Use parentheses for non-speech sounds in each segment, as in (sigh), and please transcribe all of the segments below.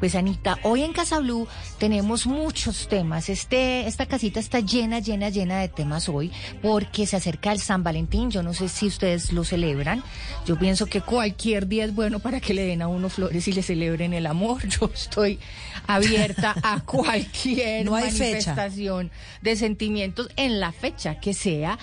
Pues Anita, hoy en Casa Blue tenemos muchos temas. Este, esta casita está llena, llena, llena de temas hoy porque se acerca el San Valentín. Yo no sé si ustedes lo celebran. Yo pienso que cualquier día es bueno para que le den a uno flores y le celebren el amor. (laughs) Yo estoy abierta a (laughs) cualquier No hay fecha. manifestación de sentimientos en la fecha que sea.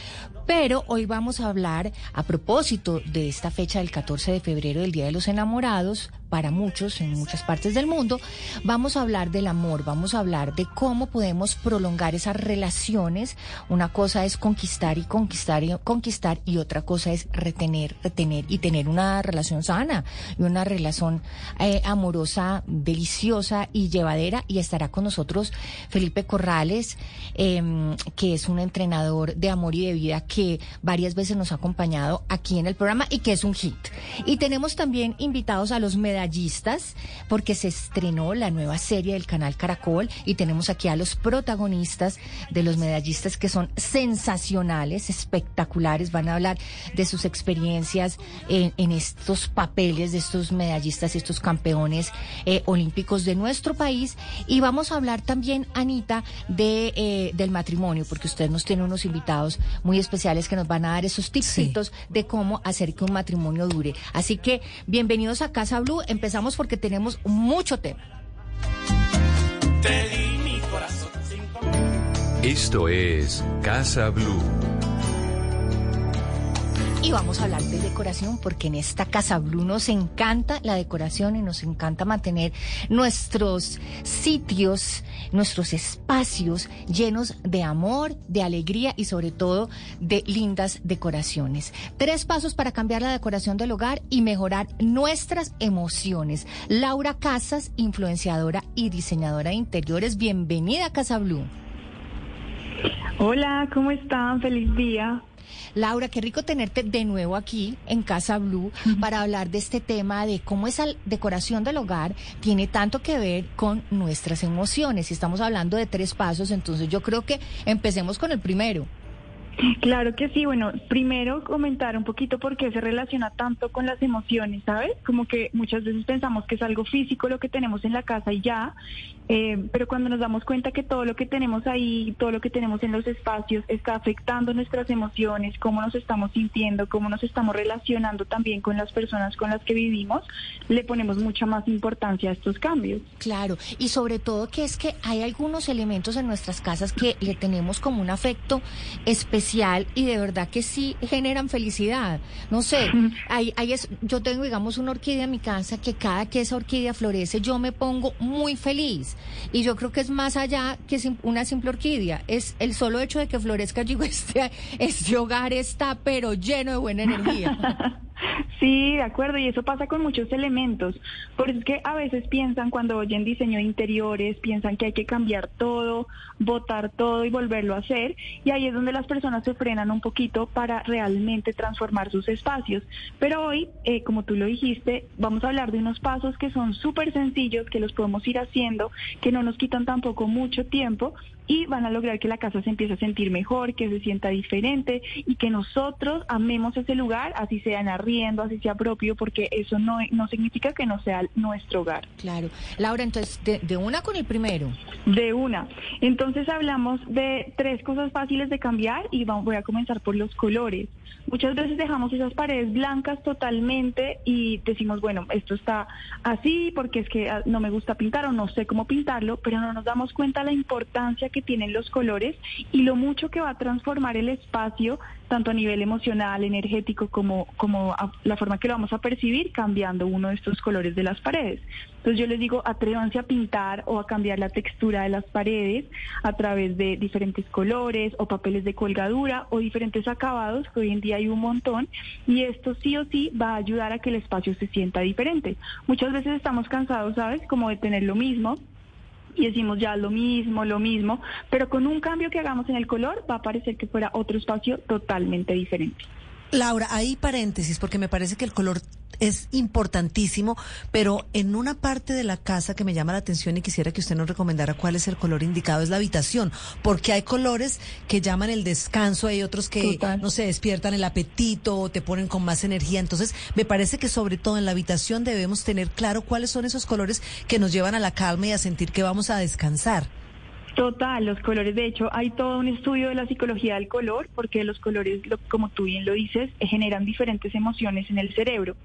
Pero hoy vamos a hablar a propósito de esta fecha del 14 de febrero, del Día de los Enamorados, para muchos en muchas partes del mundo, vamos a hablar del amor, vamos a hablar de cómo podemos prolongar esas relaciones. Una cosa es conquistar y conquistar y conquistar y otra cosa es retener, retener y tener una relación sana y una relación eh, amorosa, deliciosa y llevadera. Y estará con nosotros Felipe Corrales, em, que es un entrenador de amor y de vida que varias veces nos ha acompañado aquí en el programa y que es un hit. Y tenemos también invitados a los medallistas, porque se estrenó la nueva serie del canal Caracol y tenemos aquí a los protagonistas de los medallistas que son sensacionales, espectaculares. Van a hablar de sus experiencias en, en estos papeles de estos medallistas y estos campeones eh, olímpicos de nuestro país. Y vamos a hablar también, Anita, de, eh, del matrimonio, porque usted nos tiene unos invitados muy especiales que nos van a dar esos tipsitos de cómo hacer que un matrimonio dure. Así que bienvenidos a Casa Blue. Empezamos porque tenemos mucho tema. Esto es Casa Blue. Y vamos a hablar de decoración porque en esta Casa Blue nos encanta la decoración y nos encanta mantener nuestros sitios, nuestros espacios llenos de amor, de alegría y sobre todo de lindas decoraciones. Tres pasos para cambiar la decoración del hogar y mejorar nuestras emociones. Laura Casas, influenciadora y diseñadora de interiores, bienvenida a Casa Blue. Hola, ¿cómo están? Feliz día. Laura, qué rico tenerte de nuevo aquí en Casa Blue para hablar de este tema de cómo esa decoración del hogar tiene tanto que ver con nuestras emociones. Y estamos hablando de tres pasos, entonces yo creo que empecemos con el primero. Claro que sí. Bueno, primero comentar un poquito por qué se relaciona tanto con las emociones, ¿sabes? Como que muchas veces pensamos que es algo físico lo que tenemos en la casa y ya, eh, pero cuando nos damos cuenta que todo lo que tenemos ahí, todo lo que tenemos en los espacios está afectando nuestras emociones, cómo nos estamos sintiendo, cómo nos estamos relacionando también con las personas con las que vivimos, le ponemos mucha más importancia a estos cambios. Claro, y sobre todo que es que hay algunos elementos en nuestras casas que le tenemos como un afecto especial y de verdad que sí generan felicidad. No sé, (laughs) hay, hay es, yo tengo, digamos, una orquídea en mi casa que cada que esa orquídea florece yo me pongo muy feliz. Y yo creo que es más allá que una simple orquídea. Es el solo hecho de que florezca, digo, (laughs) este, este hogar está pero lleno de buena energía. (laughs) Sí, de acuerdo, y eso pasa con muchos elementos. Por eso es que a veces piensan cuando oyen diseño de interiores, piensan que hay que cambiar todo, botar todo y volverlo a hacer, y ahí es donde las personas se frenan un poquito para realmente transformar sus espacios. Pero hoy, eh, como tú lo dijiste, vamos a hablar de unos pasos que son súper sencillos, que los podemos ir haciendo, que no nos quitan tampoco mucho tiempo y van a lograr que la casa se empiece a sentir mejor, que se sienta diferente y que nosotros amemos ese lugar, así sea en arriendo, así sea propio, porque eso no, no significa que no sea nuestro hogar. Claro. Laura, entonces, de, de una con el primero. De una. Entonces hablamos de tres cosas fáciles de cambiar y voy a comenzar por los colores. Muchas veces dejamos esas paredes blancas totalmente y decimos, bueno, esto está así porque es que ah, no me gusta pintar o no sé cómo pintarlo, pero no nos damos cuenta la importancia que tienen los colores y lo mucho que va a transformar el espacio, tanto a nivel emocional, energético, como, como a la forma que lo vamos a percibir cambiando uno de estos colores de las paredes. Entonces yo les digo, atrévanse a pintar o a cambiar la textura de las paredes a través de diferentes colores o papeles de colgadura o diferentes acabados, que hoy en día hay un montón, y esto sí o sí va a ayudar a que el espacio se sienta diferente. Muchas veces estamos cansados, ¿sabes? Como de tener lo mismo y decimos ya lo mismo, lo mismo, pero con un cambio que hagamos en el color va a parecer que fuera otro espacio totalmente diferente. Laura, hay paréntesis porque me parece que el color es importantísimo, pero en una parte de la casa que me llama la atención y quisiera que usted nos recomendara cuál es el color indicado es la habitación, porque hay colores que llaman el descanso, hay otros que no se despiertan el apetito o te ponen con más energía. Entonces, me parece que sobre todo en la habitación debemos tener claro cuáles son esos colores que nos llevan a la calma y a sentir que vamos a descansar. Total, los colores, de hecho, hay todo un estudio de la psicología del color, porque los colores, como tú bien lo dices, eh, generan diferentes emociones en el cerebro.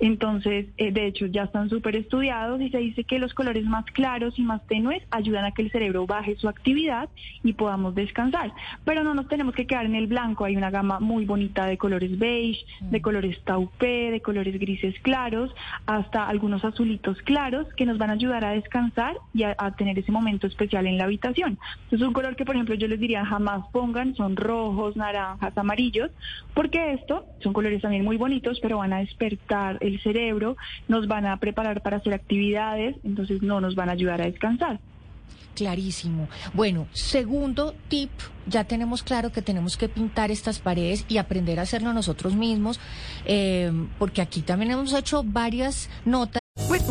Entonces, eh, de hecho, ya están súper estudiados y se dice que los colores más claros y más tenues ayudan a que el cerebro baje su actividad y podamos descansar. Pero no nos tenemos que quedar en el blanco, hay una gama muy bonita de colores beige, de mm. colores taupé, de colores grises claros, hasta algunos azulitos claros que nos van a ayudar a descansar y a tener ese momento especial en la habitación. Es un color que, por ejemplo, yo les diría jamás pongan, son rojos, naranjas, amarillos, porque esto son colores también muy bonitos, pero van a despertar el cerebro, nos van a preparar para hacer actividades, entonces no nos van a ayudar a descansar. Clarísimo. Bueno, segundo tip, ya tenemos claro que tenemos que pintar estas paredes y aprender a hacerlo nosotros mismos, eh, porque aquí también hemos hecho varias notas.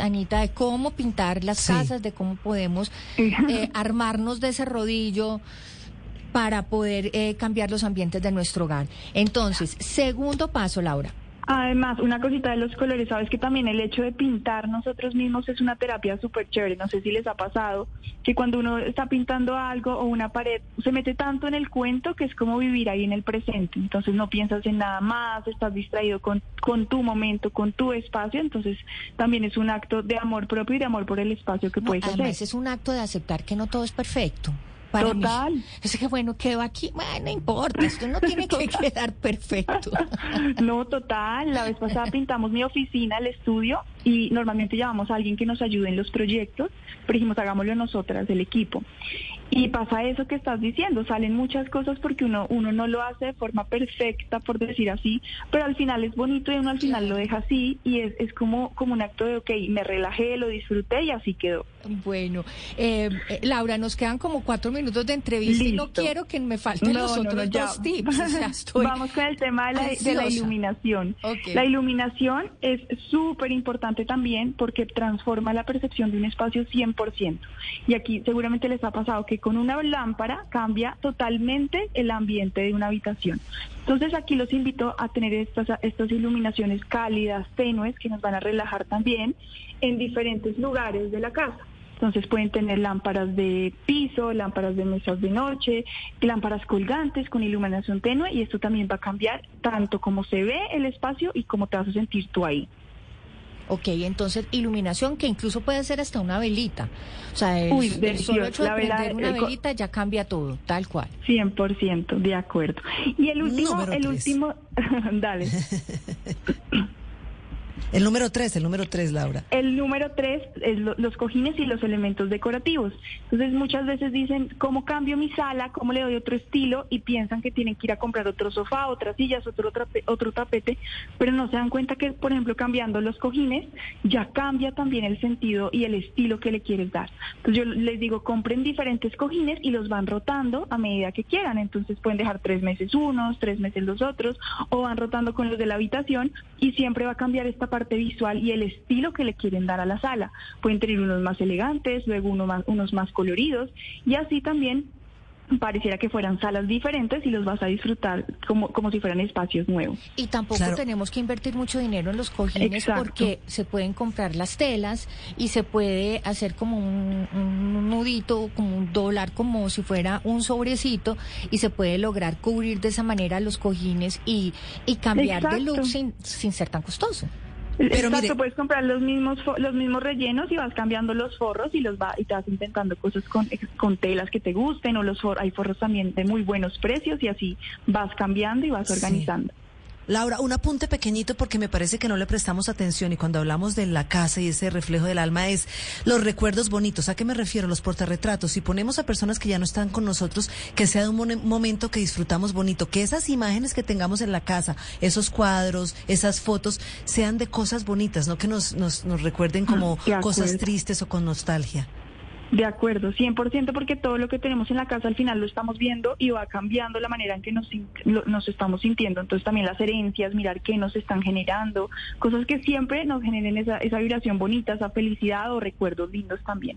Anita, de cómo pintar las sí. casas, de cómo podemos eh, (laughs) armarnos de ese rodillo para poder eh, cambiar los ambientes de nuestro hogar. Entonces, segundo paso, Laura. Además, una cosita de los colores, sabes que también el hecho de pintar nosotros mismos es una terapia súper chévere. No sé si les ha pasado que cuando uno está pintando algo o una pared, se mete tanto en el cuento que es como vivir ahí en el presente. Entonces no piensas en nada más, estás distraído con, con tu momento, con tu espacio. Entonces también es un acto de amor propio y de amor por el espacio que puedes además, hacer. es un acto de aceptar que no todo es perfecto. Total. Es que bueno, quedo aquí, bueno, no importa, esto no tiene que quedar perfecto. (laughs) no, total. La vez pasada pintamos mi oficina, el estudio, y normalmente llamamos a alguien que nos ayude en los proyectos, pero dijimos, hagámoslo nosotras, el equipo. Y pasa eso que estás diciendo, salen muchas cosas porque uno, uno no lo hace de forma perfecta, por decir así, pero al final es bonito y uno al final lo deja así y es, es como, como un acto de, ok, me relajé, lo disfruté y así quedó. Bueno, eh, Laura, nos quedan como cuatro minutos de entrevista y no quiero que me falten los otros dos tips. (laughs) Vamos con el tema de la, de la iluminación. La iluminación es súper importante también porque transforma la percepción de un espacio 100%. Y aquí seguramente les ha pasado que con una lámpara cambia totalmente el ambiente de una habitación. Entonces aquí los invito a tener estas, estas iluminaciones cálidas, tenues, que nos van a relajar también en diferentes lugares de la casa. Entonces pueden tener lámparas de piso, lámparas de mesas de noche, lámparas colgantes con iluminación tenue y esto también va a cambiar tanto como se ve el espacio y cómo te vas a sentir tú ahí. Ok, entonces iluminación que incluso puede ser hasta una velita. O sea, el, solo hecho de prender una velita ya cambia todo, tal cual. 100%, de acuerdo. Y el último, el último, (laughs) dale. (laughs) El número tres, el número tres, Laura. El número tres es los cojines y los elementos decorativos. Entonces muchas veces dicen, ¿cómo cambio mi sala? ¿Cómo le doy otro estilo? Y piensan que tienen que ir a comprar otro sofá, otras sillas, otro, otro tapete, pero no se dan cuenta que, por ejemplo, cambiando los cojines, ya cambia también el sentido y el estilo que le quieres dar. Entonces yo les digo, compren diferentes cojines y los van rotando a medida que quieran. Entonces pueden dejar tres meses unos, tres meses los otros, o van rotando con los de la habitación y siempre va a cambiar esta parte parte visual y el estilo que le quieren dar a la sala. Pueden tener unos más elegantes, luego uno más, unos más coloridos y así también pareciera que fueran salas diferentes y los vas a disfrutar como, como si fueran espacios nuevos. Y tampoco tenemos que invertir mucho dinero en los cojines porque se pueden comprar las telas y se puede hacer como un, un, nudito, como un dólar, como si fuera un sobrecito y se puede lograr cubrir de esa manera los cojines y, y cambiar de look sin, sin ser tan costoso. Pero Exacto, puedes comprar los mismos los mismos rellenos y vas cambiando los forros y los va y te vas intentando cosas con, con telas que te gusten o los forros, hay forros también de muy buenos precios y así vas cambiando y vas organizando. Laura, un apunte pequeñito porque me parece que no le prestamos atención y cuando hablamos de la casa y ese reflejo del alma es los recuerdos bonitos. ¿A qué me refiero? Los portarretratos. Si ponemos a personas que ya no están con nosotros, que sea de un momento que disfrutamos bonito, que esas imágenes que tengamos en la casa, esos cuadros, esas fotos, sean de cosas bonitas, no que nos, nos, nos recuerden como cosas tristes o con nostalgia. De acuerdo, 100%, porque todo lo que tenemos en la casa al final lo estamos viendo y va cambiando la manera en que nos, nos estamos sintiendo. Entonces también las herencias, mirar qué nos están generando, cosas que siempre nos generen esa, esa vibración bonita, esa felicidad o recuerdos lindos también.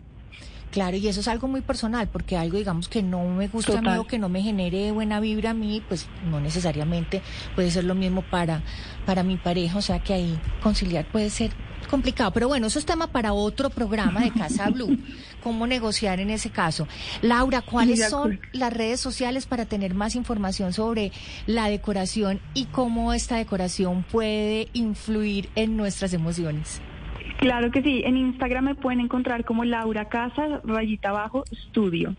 Claro, y eso es algo muy personal, porque algo, digamos, que no me gusta a mí o que no me genere buena vibra a mí, pues no necesariamente puede ser lo mismo para, para mi pareja, o sea que ahí conciliar puede ser complicado. Pero bueno, eso es tema para otro programa de Casa Blue, (laughs) cómo negociar en ese caso. Laura, ¿cuáles son las redes sociales para tener más información sobre la decoración y cómo esta decoración puede influir en nuestras emociones? Claro que sí, en Instagram me pueden encontrar como Laura Casa, rayita abajo, estudio.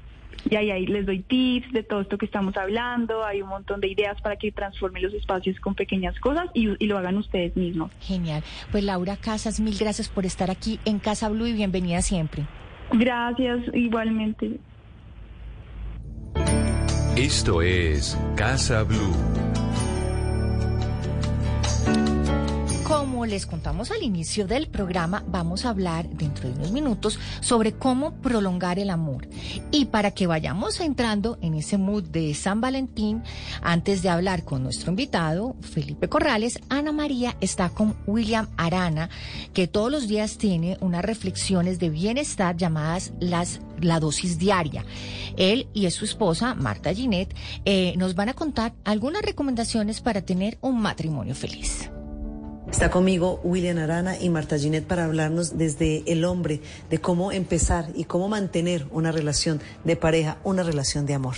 Y ahí, ahí les doy tips de todo esto que estamos hablando, hay un montón de ideas para que transformen los espacios con pequeñas cosas y, y, lo hagan ustedes mismos. Genial. Pues Laura Casas, mil gracias por estar aquí en Casa Blue y bienvenida siempre. Gracias, igualmente. Esto es Casa Blue. Como les contamos al inicio del programa, vamos a hablar dentro de unos minutos sobre cómo prolongar el amor. Y para que vayamos entrando en ese mood de San Valentín, antes de hablar con nuestro invitado, Felipe Corrales, Ana María está con William Arana, que todos los días tiene unas reflexiones de bienestar llamadas las la dosis diaria. Él y su esposa, Marta Ginet, eh, nos van a contar algunas recomendaciones para tener un matrimonio feliz. Está conmigo William Arana y Marta Ginet para hablarnos desde el hombre, de cómo empezar y cómo mantener una relación de pareja, una relación de amor.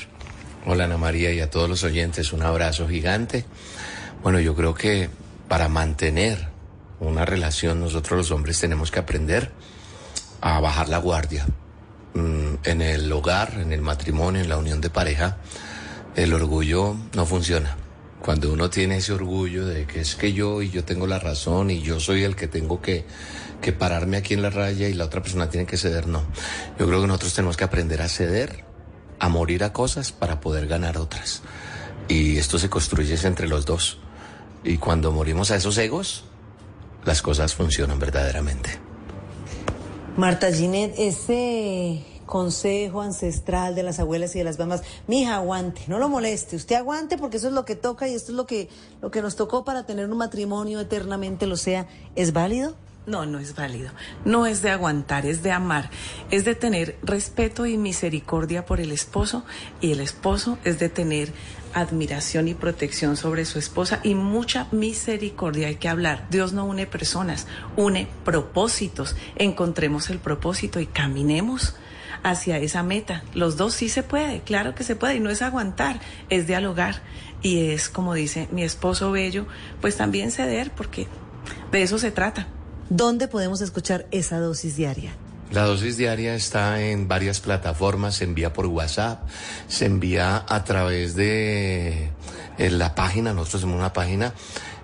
Hola Ana María y a todos los oyentes, un abrazo gigante. Bueno, yo creo que para mantener una relación nosotros los hombres tenemos que aprender a bajar la guardia. Mm, en el hogar, en el matrimonio, en la unión de pareja, el orgullo no funciona cuando uno tiene ese orgullo de que es que yo y yo tengo la razón y yo soy el que tengo que, que pararme aquí en la raya y la otra persona tiene que ceder, no. Yo creo que nosotros tenemos que aprender a ceder, a morir a cosas para poder ganar otras. Y esto se construye entre los dos. Y cuando morimos a esos egos, las cosas funcionan verdaderamente. Marta Ginet, ese consejo ancestral de las abuelas y de las mamás. Mija, aguante, no lo moleste, usted aguante porque eso es lo que toca y esto es lo que, lo que nos tocó para tener un matrimonio eternamente, lo sea, ¿es válido? No, no es válido. No es de aguantar, es de amar. Es de tener respeto y misericordia por el esposo y el esposo es de tener admiración y protección sobre su esposa y mucha misericordia. Hay que hablar. Dios no une personas, une propósitos. Encontremos el propósito y caminemos hacia esa meta. Los dos sí se puede, claro que se puede, y no es aguantar, es dialogar. Y es, como dice mi esposo Bello, pues también ceder, porque de eso se trata. ¿Dónde podemos escuchar esa dosis diaria? La dosis diaria está en varias plataformas, se envía por WhatsApp, se envía a través de la página, nosotros tenemos una página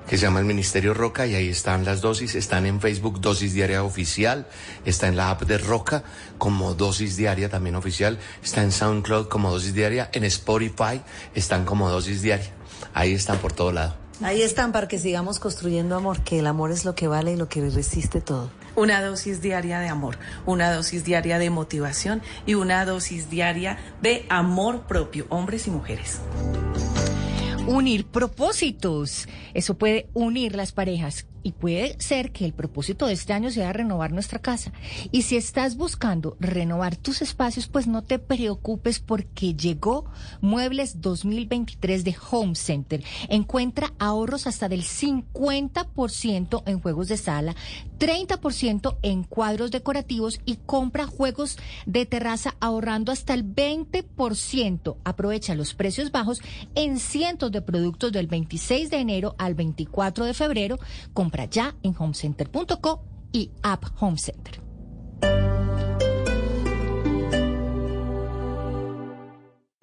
que se llama el Ministerio Roca y ahí están las dosis, están en Facebook Dosis Diaria Oficial, está en la app de Roca como Dosis Diaria también oficial, está en SoundCloud como Dosis Diaria, en Spotify están como Dosis Diaria, ahí están por todo lado. Ahí están para que sigamos construyendo amor, que el amor es lo que vale y lo que resiste todo. Una dosis diaria de amor, una dosis diaria de motivación y una dosis diaria de amor propio, hombres y mujeres unir propósitos. Eso puede unir las parejas y puede ser que el propósito de este año sea renovar nuestra casa. Y si estás buscando renovar tus espacios, pues no te preocupes porque llegó Muebles 2023 de Home Center. Encuentra ahorros hasta del 50% en juegos de sala, 30% en cuadros decorativos y compra juegos de terraza ahorrando hasta el 20%. Aprovecha los precios bajos en cientos de productos del 26 de enero al 24 de febrero. Compra ya en homecenter.co y App Home Center.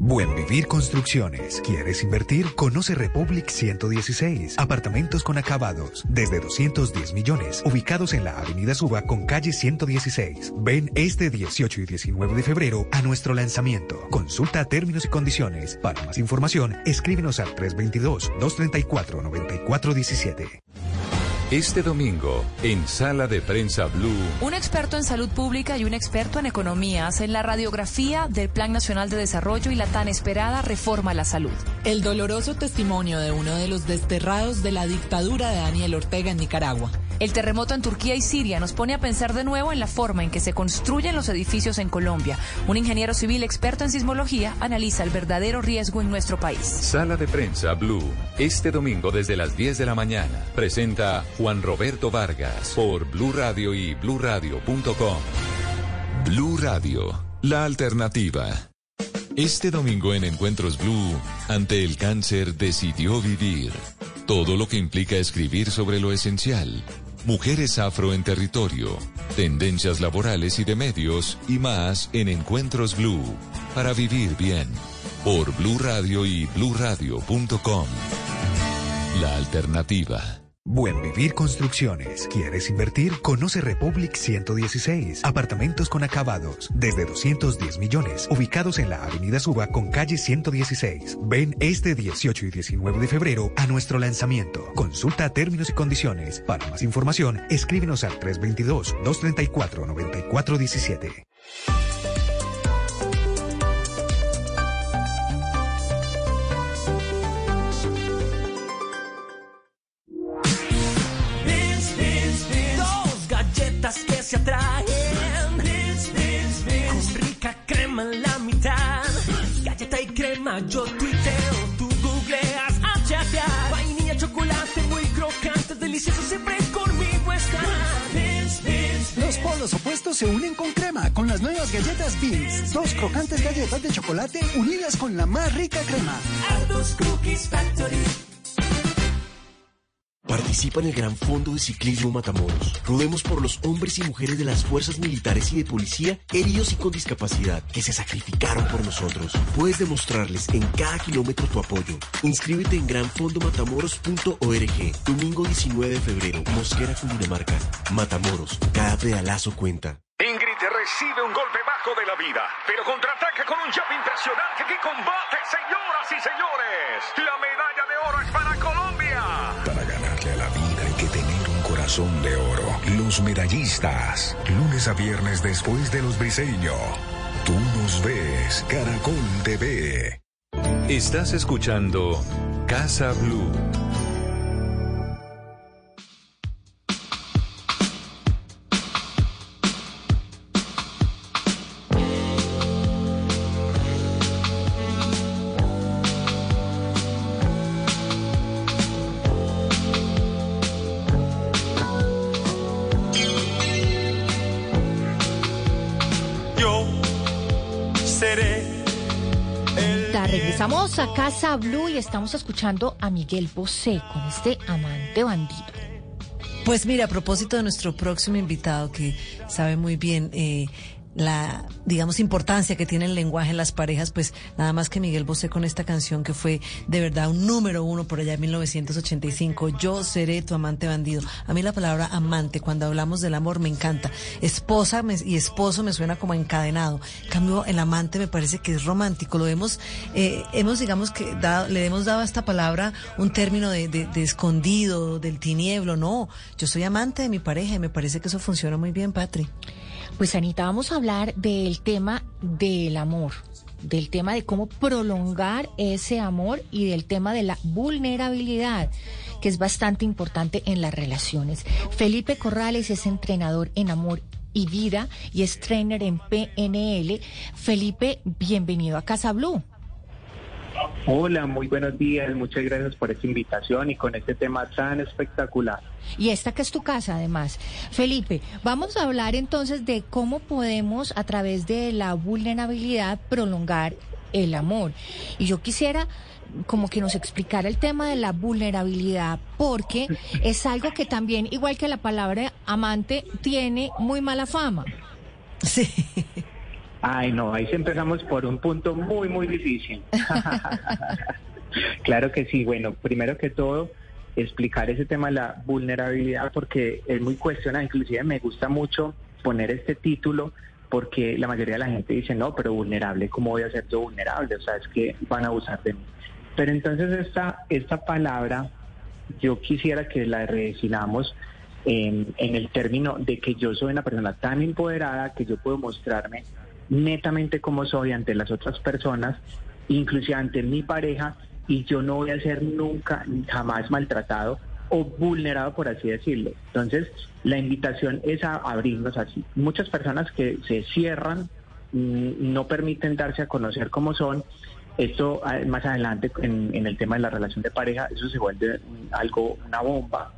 Buen Vivir Construcciones. ¿Quieres invertir? Conoce Republic 116. Apartamentos con acabados. Desde 210 millones. Ubicados en la Avenida Suba con calle 116. Ven este 18 y 19 de febrero a nuestro lanzamiento. Consulta términos y condiciones. Para más información, escríbenos al 322-234-9417. Este domingo, en Sala de Prensa Blue. Un experto en salud pública y un experto en economía hacen la radiografía del Plan Nacional de Desarrollo y la tan esperada reforma a la salud. El doloroso testimonio de uno de los desterrados de la dictadura de Daniel Ortega en Nicaragua. El terremoto en Turquía y Siria nos pone a pensar de nuevo en la forma en que se construyen los edificios en Colombia. Un ingeniero civil experto en sismología analiza el verdadero riesgo en nuestro país. Sala de Prensa Blue. Este domingo desde las 10 de la mañana. Presenta Juan Roberto Vargas por Blue Radio y bluradio.com. Blue Radio, la alternativa. Este domingo en Encuentros Blue, ante el cáncer decidió vivir. Todo lo que implica escribir sobre lo esencial. Mujeres afro en territorio, tendencias laborales y de medios y más en Encuentros Blue. Para vivir bien. Por Blue Radio y bluradio.com. La alternativa. Buen Vivir Construcciones. ¿Quieres invertir? Conoce Republic 116. Apartamentos con acabados. Desde 210 millones. Ubicados en la Avenida Suba con calle 116. Ven este 18 y 19 de febrero a nuestro lanzamiento. Consulta términos y condiciones. Para más información, escríbenos al 322-234-9417. Yo tuiteo, tú googleas a chatear. Vainilla, chocolate, muy crocante, delicioso, siempre conmigo están. Los polos opuestos se unen con crema con las nuevas galletas Beans. Dos crocantes galletas de chocolate unidas con la más rica crema. Ardus Cookies Factory. Participa en el Gran Fondo de Ciclismo Matamoros. Rodemos por los hombres y mujeres de las fuerzas militares y de policía heridos y con discapacidad que se sacrificaron por nosotros. Puedes demostrarles en cada kilómetro tu apoyo. Inscríbete en granfondomatamoros.org. Domingo 19 de febrero, Mosquera, Cundinamarca. Matamoros, cada pedalazo cuenta. Ingrid recibe un golpe bajo de la vida, pero contraataca con un jab impresionante que combate, señoras y señores. La medalla de oro es para Medallistas, lunes a viernes después de los briseños. Tú nos ves, Caracol TV. Estás escuchando Casa Blue. A Casa Blue y estamos escuchando a Miguel Bosé con este amante bandido. Pues mira, a propósito de nuestro próximo invitado que sabe muy bien eh, la, digamos, importancia que tiene el lenguaje en las parejas, pues nada más que Miguel Bosé con esta canción que fue de verdad un número uno por allá en 1985, Yo seré tu amante bandido. A mí la palabra amante, cuando hablamos del amor, me encanta. Esposa me- y esposo me suena como encadenado. En cambio, el amante me parece que es romántico. Lo hemos, eh, hemos, digamos, que dado- le hemos dado a esta palabra un término de, de- de escondido, del tinieblo. No, yo soy amante de mi pareja y me parece que eso funciona muy bien, Patri. Pues Anita, vamos a hablar del tema del amor, del tema de cómo prolongar ese amor y del tema de la vulnerabilidad. que es bastante importante en las relaciones. Felipe Corrales es entrenador en amor y vida y es trainer en PNL. Felipe, bienvenido a Casa Blue. Hola, muy buenos días. Muchas gracias por esta invitación y con este tema tan espectacular. Y esta que es tu casa, además. Felipe, vamos a hablar entonces de cómo podemos, a través de la vulnerabilidad, prolongar el amor. Y yo quisiera como que nos explicara el tema de la vulnerabilidad, porque es algo que también, igual que la palabra amante, tiene muy mala fama. Sí. Ay, no, ahí sí empezamos por un punto muy, muy difícil. (laughs) claro que sí. Bueno, primero que todo, explicar ese tema de la vulnerabilidad porque es muy cuestionado. Inclusive me gusta mucho poner este título porque la mayoría de la gente dice, no, pero vulnerable, ¿cómo voy a ser yo vulnerable? O sea, es que van a abusar de mí. Pero entonces esta, esta palabra yo quisiera que la redefinamos en, en el término de que yo soy una persona tan empoderada que yo puedo mostrarme netamente como soy ante las otras personas, inclusive ante mi pareja, y yo no voy a ser nunca, jamás maltratado o vulnerado, por así decirlo. Entonces, la invitación es a abrirnos así. Muchas personas que se cierran, mm, no permiten darse a conocer como son. Esto ah, más adelante en, en el tema de la relación de pareja, eso se vuelve algo, una bomba.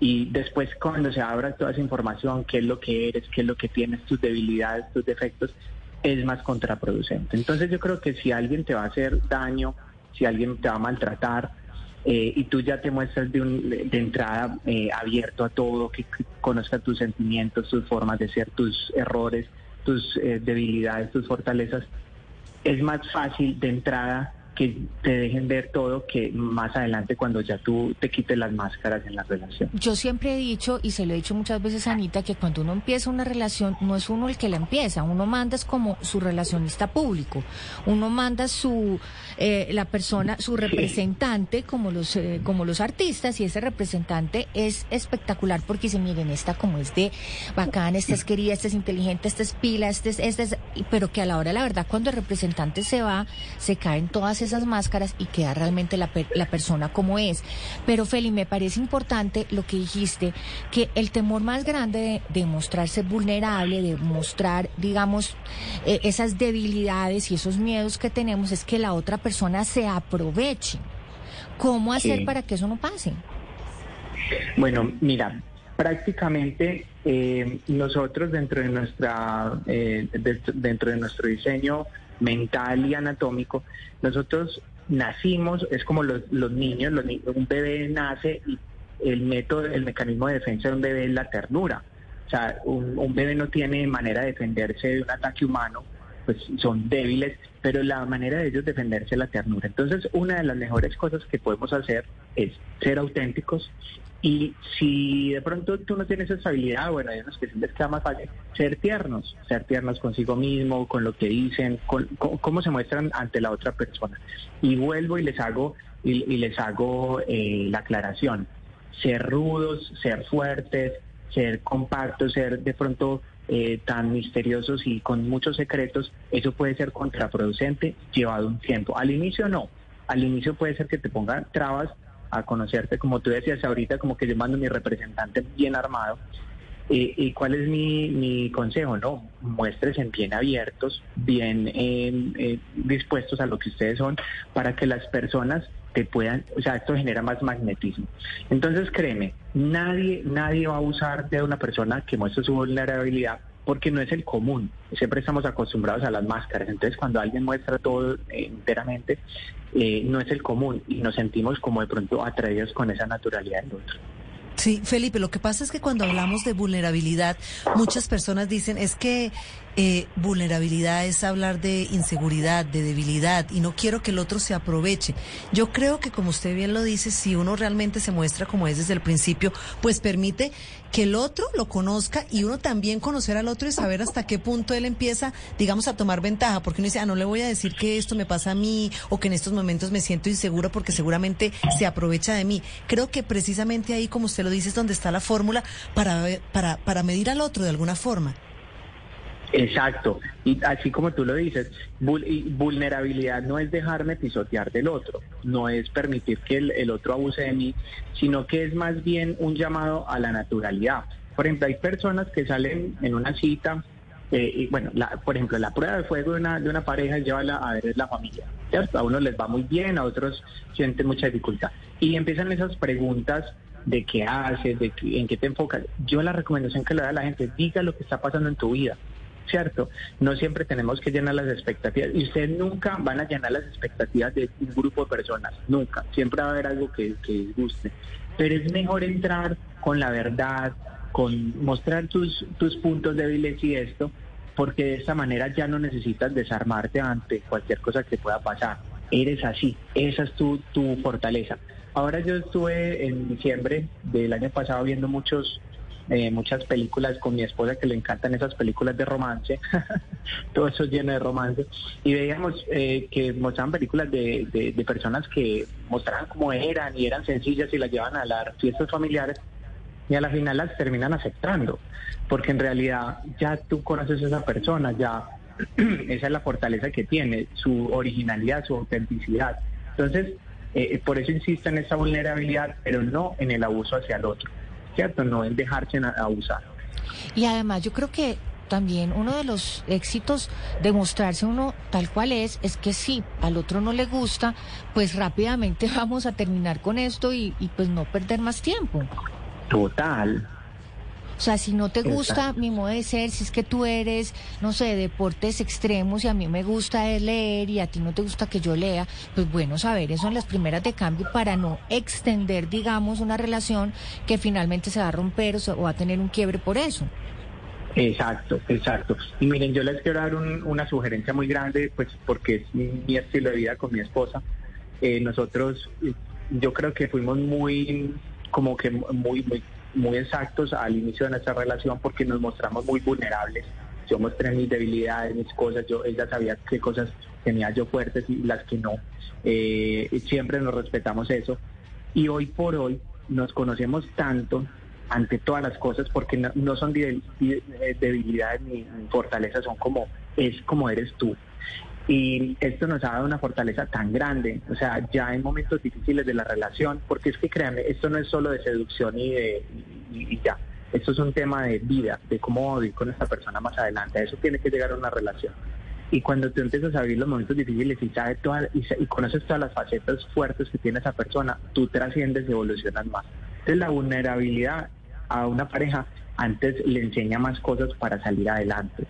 Y después cuando se abra toda esa información, qué es lo que eres, qué es lo que tienes, tus debilidades, tus defectos, es más contraproducente. Entonces yo creo que si alguien te va a hacer daño, si alguien te va a maltratar, eh, y tú ya te muestras de, un, de entrada eh, abierto a todo, que, conozca tus sentimientos, tus formas de ser, tus errores, tus eh, debilidades, tus fortalezas, es más fácil de entrada que te dejen ver todo que más adelante cuando ya tú te quites las máscaras en la relación. Yo siempre he dicho, y se lo he dicho muchas veces a Anita, que cuando uno empieza una relación, no es uno el que la empieza, uno manda es como su relacionista público, uno manda su, eh, la persona, su representante, como los, eh, como los artistas, y ese representante es espectacular porque dice, miren, esta como es de bacán, esta es querida, esta es inteligente, esta es pila, esta es, esta es, pero que a la hora, la verdad, cuando el representante se va, se caen todas esas máscaras y queda realmente la, la persona como es. Pero Feli, me parece importante lo que dijiste, que el temor más grande de, mostrarse vulnerable, de mostrar, digamos, eh, esas debilidades y esos miedos que tenemos es que la otra persona se aproveche. ¿Cómo hacer para que eso no pase? Bueno, mira, prácticamente eh, nosotros dentro de nuestra eh, dentro de nuestro diseño mental y anatómico, nosotros nacimos, es como los, niños, un bebé nace y el método, el mecanismo de defensa de un bebé es la ternura. O sea, un, un bebé no tiene manera de defenderse de un ataque humano, pues son débiles, pero la manera de ellos defenderse es la ternura. Entonces, una de las mejores cosas que podemos hacer es ser auténticos y si de pronto tú no tienes esa habilidad, bueno, hay unos que sí les queda más fácil, ser tiernos, ser tiernos consigo mismo, con lo que dicen, con, cómo se muestran ante la otra persona. Y vuelvo y les hago, y, les hago eh, la aclaración. Ser rudos, ser fuertes, ser compactos, ser de pronto eh, tan misteriosos y con muchos secretos, eso puede ser contraproducente llevado un tiempo. Al inicio no, al inicio puede ser que te pongan trabas a conocerte, como tú decías ahorita, como que yo mando mi representante bien armado. Eh, ¿Y cuál es mi, consejo? No, muéstrese bien abiertos, bien em, eh, dispuestos a lo que ustedes son, para que las personas te puedan, o sea, esto genera más magnetismo. Entonces, créeme, nadie, nadie va a usar de una persona que muestre su vulnerabilidad porque no es el común. Siempre estamos acostumbrados a las máscaras. Entonces, cuando alguien muestra todo eh, enteramente, eh, no es el común y nos sentimos como de pronto atraídos con esa naturalidad del otro. Sí, Felipe, lo que pasa es que cuando hablamos de vulnerabilidad, muchas personas dicen es que eh, vulnerabilidad es hablar de inseguridad, de debilidad, y no quiero que el otro se aproveche. Yo creo que, como usted bien lo dice, si uno realmente se muestra como es desde el principio, pues permite que el otro lo conozca y uno también conocer al otro y saber hasta qué punto él empieza, digamos, a tomar ventaja, porque uno dice, ah, no le voy a decir que esto me pasa a mí o que en estos momentos me siento insegura porque seguramente se aprovecha de mí. Creo que precisamente ahí, como usted lo dice, es donde está la fórmula para, para, para medir al otro de alguna forma. Exacto, y así como tú lo dices, vulnerabilidad no es dejarme pisotear del otro, no es permitir que el, otro abuse de mí, sino que es más bien un llamado a la naturalidad. Por ejemplo, hay personas que salen en una cita, eh, y bueno, la- por ejemplo, la prueba de fuego de una, de una pareja es llevarla a ver la familia, ¿cierto? A unos les va muy bien, a otros sienten mucha dificultad. Y empiezan esas preguntas de qué haces, de qué- en qué te enfocas. Yo la recomendación que le doy a la gente diga lo que está pasando en tu vida. ¿Cierto? No siempre tenemos que llenar las expectativas y ustedes nunca van a llenar las expectativas de un grupo de personas, nunca. Siempre va a haber algo que, que guste. Pero es mejor entrar con la verdad, con mostrar tus, tus puntos débiles y esto, porque de esta manera ya no necesitas desarmarte ante cualquier cosa que pueda pasar. Eres así, esa es tu, tu fortaleza. Ahora yo estuve en diciembre del año pasado viendo muchos eh, muchas películas con mi esposa que le encantan esas películas de romance, (laughs) todo eso lleno de romance, y veíamos eh, que mostraban películas de, de- personas que mostraban cómo eran y eran sencillas y las llevan a las fiestas familiares y a la final las terminan aceptando, porque en realidad ya tú conoces a esa persona, ya (clears throat) esa es la fortaleza que tiene, su originalidad, su autenticidad. Entonces, eh, por eso insisto en esa vulnerabilidad, pero no en el abuso hacia el otro, ¿cierto? No en dejarse abusar. Y además yo creo que también uno de los éxitos de mostrarse uno tal cual es, es que si al otro no le gusta, pues rápidamente (laughs) vamos a terminar con esto y, y pues no perder más tiempo. Total. O sea, si no te gusta Exacto. mi modo de ser, si es que tú eres, no sé, deportes extremos y a mí me gusta leer y a ti no te gusta que yo lea, pues bueno saber eso en las primeras de cambio para no extender, digamos, una relación que finalmente se va a romper o, se- o va a tener un quiebre por eso. Exacto, exacto. Y miren, yo les quiero dar un- una sugerencia muy grande, pues porque es mi, mi estilo de vida con mi esposa. Eh, nosotros, yo creo que fuimos muy, como que muy, muy, muy exactos al inicio de nuestra relación porque nos mostramos muy vulnerables. Yo mostré mis debilidades, mis cosas, yo ella sabía qué cosas tenía yo fuertes y las que no. Eh, siempre nos respetamos eso. Y hoy por hoy nos conocemos tanto ante todas las cosas porque no, no son de- de- debilidades ni fortalezas, son como es como eres tú. Y esto nos ha dado una fortaleza tan grande, o sea, ya en momentos difíciles de la relación, porque es que créanme, esto no es solo de seducción y, de, y, ya, esto es un tema de vida, de cómo vivir con esta persona más adelante, eso tiene que llegar a una relación. Y cuando tú empiezas a vivir los momentos difíciles y, sabes todas, y, y conoces todas las facetas fuertes que tiene esa persona, tú trasciendes y evolucionas más. Entonces la vulnerabilidad a una pareja antes le enseña más cosas para salir adelante.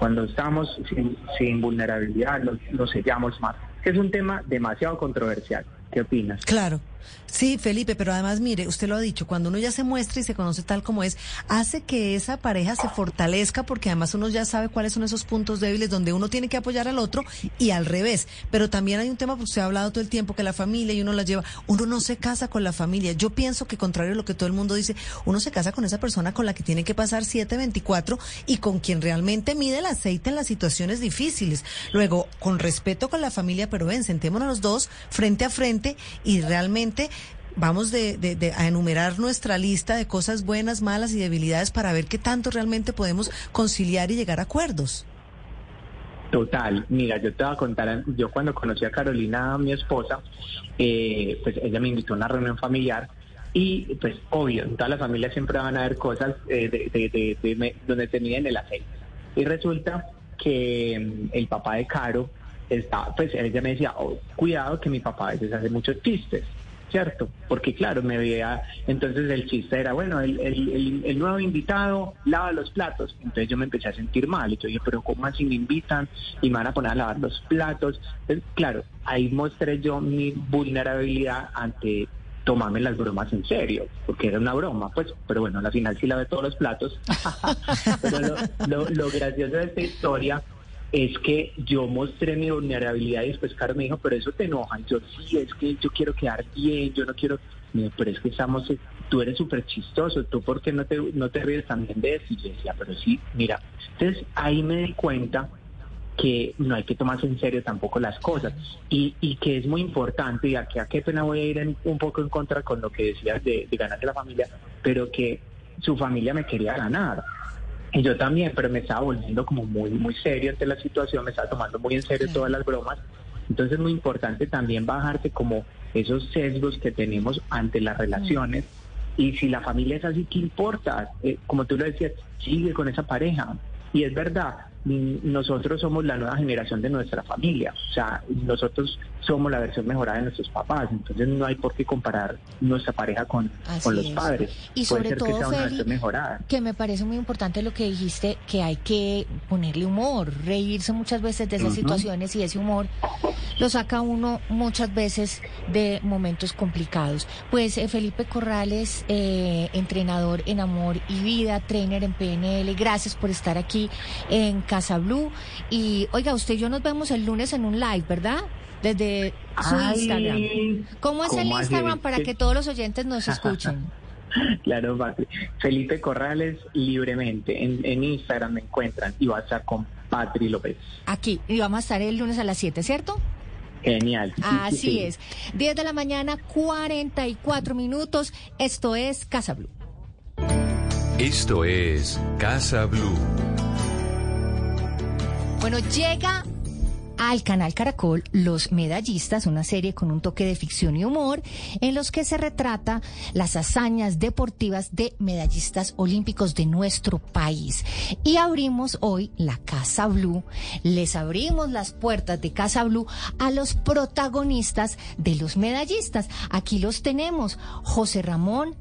Cuando estamos sin, sin vulnerabilidad nos, nos sellamos más. Es un tema demasiado controversial. ¿Qué opinas? Claro. Sí, Felipe, pero además, mire, usted lo ha dicho, cuando uno ya se muestra y se conoce tal como es, hace que esa pareja se fortalezca porque además uno ya sabe cuáles son esos puntos débiles donde uno tiene que apoyar al otro y al revés. Pero también hay un tema, porque usted ha hablado todo el tiempo, que la familia y uno la lleva, uno no se casa con la familia. Yo pienso que contrario a lo que todo el mundo dice, uno se casa con esa persona con la que tiene que pasar 724 y con quien realmente mide el aceite en las situaciones difíciles. Luego, con respeto con la familia, pero ven, sentémonos los dos frente a frente y realmente vamos de, a enumerar nuestra lista de cosas buenas, malas y debilidades para ver qué tanto realmente podemos conciliar y llegar a acuerdos. Total, mira, yo te voy a contar, yo cuando conocí a Carolina, mi esposa, eh, pues ella me invitó a una reunión familiar y pues obvio, en todas las familias siempre van a haber cosas eh, de, de- donde te miden el aceite. Y resulta que mm, el papá de Caro está, pues ella me decía, "Oh, cuidado que mi papá a veces hace muchos chistes. ¿Cierto? Porque claro, me veía, entonces el chiste era, bueno, el, el- nuevo invitado lava los platos. Entonces yo me empecé a sentir mal. Y yo dije, pero ¿cómo así me invitan y me van a poner a lavar los platos? Claro, ahí mostré yo mi vulnerabilidad ante tomarme las bromas en serio, porque era una broma, pues, pero bueno, al final sí lavé todos los platos. (laughs) pero lo- lo gracioso de esta historia es que yo mostré mi vulnerabilidad y después Caro me dijo, pero eso te enoja. Y yo, sí, es que yo quiero quedar bien, yo no quiero... Me dijo, pero es que estamos, tú eres súper chistoso, tú por qué no te, no te ríes también de eso? Y yo decía, pero sí, mira. Entonces ahí me di cuenta que no hay que tomarse en serio tampoco las cosas y, y que es muy importante y aquí a qué pena voy a ir en- un poco en contra con lo que decías de, de ganarse la familia, pero que su familia me quería ganar. Y yo también, pero me estaba volviendo como muy, muy serio ante la situación, me estaba tomando muy en serio todas las bromas. Entonces es muy importante también bajarte como esos sesgos que tenemos ante las relaciones. Y si la familia es así, ¿qué importa? Eh, como tú lo decías, sigue con esa pareja. Y es verdad, mm, nosotros somos la nueva generación de nuestra familia. O sea, nosotros somos la versión mejorada de nuestros papás. Entonces no hay por qué comparar nuestra pareja con, con los es. padres. Y Puede sobre ser que todo, sea una Feli, versión mejorada. que me parece muy importante lo que dijiste, que hay que ponerle humor, reírse muchas veces de esas situaciones y ese humor lo saca uno muchas veces de momentos complicados. Pues eh, Felipe Corrales, eh, entrenador en Amor y Vida, trainer en PNL, gracias por estar aquí en Casa Blue. Y oiga, usted y yo nos vemos el lunes en un live, ¿verdad? Desde su Ay, Instagram. ¿Cómo es el. Instagram para que todos los oyentes nos (laughs) escuchen? Claro, Patri. Felipe Corrales, libremente. En, en Instagram me encuentran y WhatsApp con Patri López. Aquí, y vamos a estar el lunes a las 7, ¿cierto? Genial. Sí, sí, Así sí. es. 10 de la mañana, 44 minutos. Esto es Casa Blue. Esto es Casa Blue. Bueno, llega al canal Caracol Los Medallistas, una serie con un toque de ficción y humor en los que se retrata las hazañas deportivas de medallistas olímpicos de nuestro país. Y abrimos hoy la Casa Blue, les abrimos las puertas de Casa Blue a los protagonistas de los medallistas. Aquí los tenemos, José Ramón,